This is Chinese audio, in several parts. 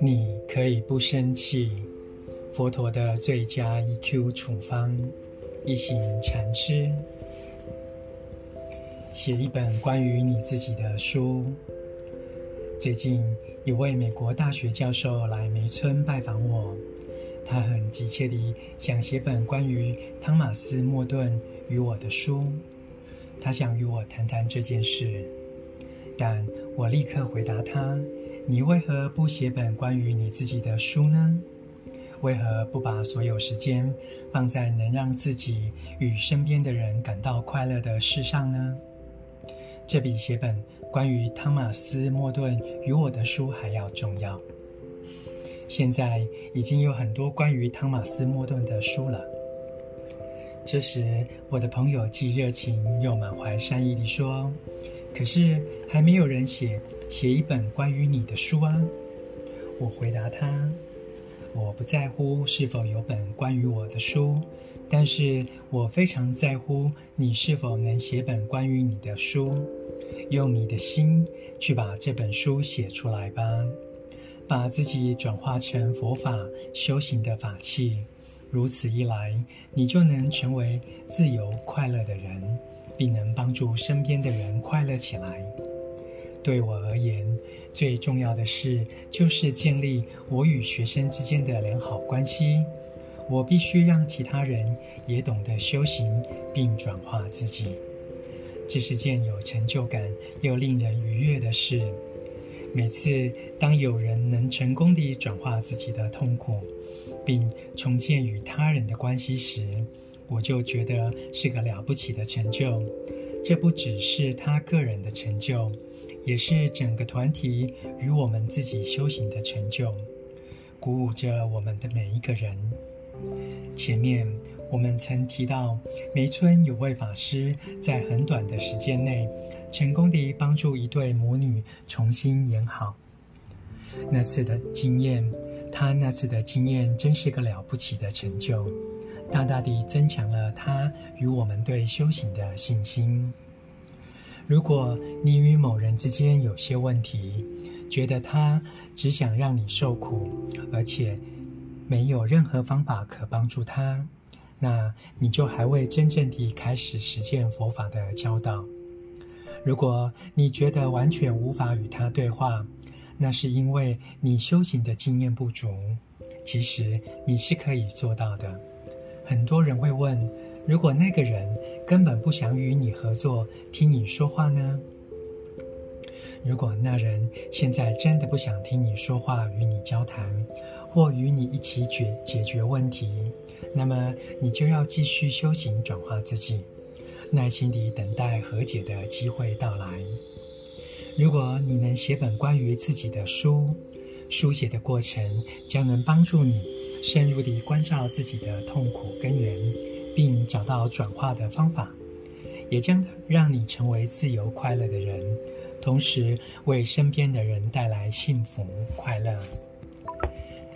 你可以不生气。佛陀的最佳 EQ 处方：一行禅师。写一本关于你自己的书。最近，一位美国大学教授来梅村拜访我，他很急切地想写本关于汤马斯·莫顿与我的书。他想与我谈谈这件事，但我立刻回答他：“你为何不写本关于你自己的书呢？”为何不把所有时间放在能让自己与身边的人感到快乐的事上呢？这比写本关于汤马斯·莫顿与我的书还要重要。现在已经有很多关于汤马斯·莫顿的书了。这时，我的朋友既热情又满怀善意地说：“可是还没有人写写一本关于你的书啊！”我回答他。我不在乎是否有本关于我的书，但是我非常在乎你是否能写本关于你的书。用你的心去把这本书写出来吧，把自己转化成佛法修行的法器。如此一来，你就能成为自由快乐的人，并能帮助身边的人快乐起来。对我而言，最重要的事就是建立我与学生之间的良好关系。我必须让其他人也懂得修行，并转化自己。这是件有成就感又令人愉悦的事。每次当有人能成功地转化自己的痛苦，并重建与他人的关系时，我就觉得是个了不起的成就。这不只是他个人的成就。也是整个团体与我们自己修行的成就，鼓舞着我们的每一个人。前面我们曾提到，梅村有位法师在很短的时间内，成功地帮助一对母女重新演好。那次的经验，他那次的经验真是个了不起的成就，大大地增强了他与我们对修行的信心。如果你与某人之间有些问题，觉得他只想让你受苦，而且没有任何方法可帮助他，那你就还未真正地开始实践佛法的教导。如果你觉得完全无法与他对话，那是因为你修行的经验不足。其实你是可以做到的。很多人会问，如果那个人根本不想与你合作，听你说话呢？如果那人现在真的不想听你说话，与你交谈，或与你一起解解决问题，那么你就要继续修行转化自己，耐心地等待和解的机会到来。如果你能写本关于自己的书，书写的过程将能帮助你深入地关照自己的痛苦根源。并找到转化的方法，也将让你成为自由快乐的人，同时为身边的人带来幸福快乐。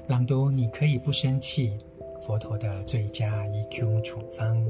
朗读，你可以不生气。佛陀的最佳 EQ 处方。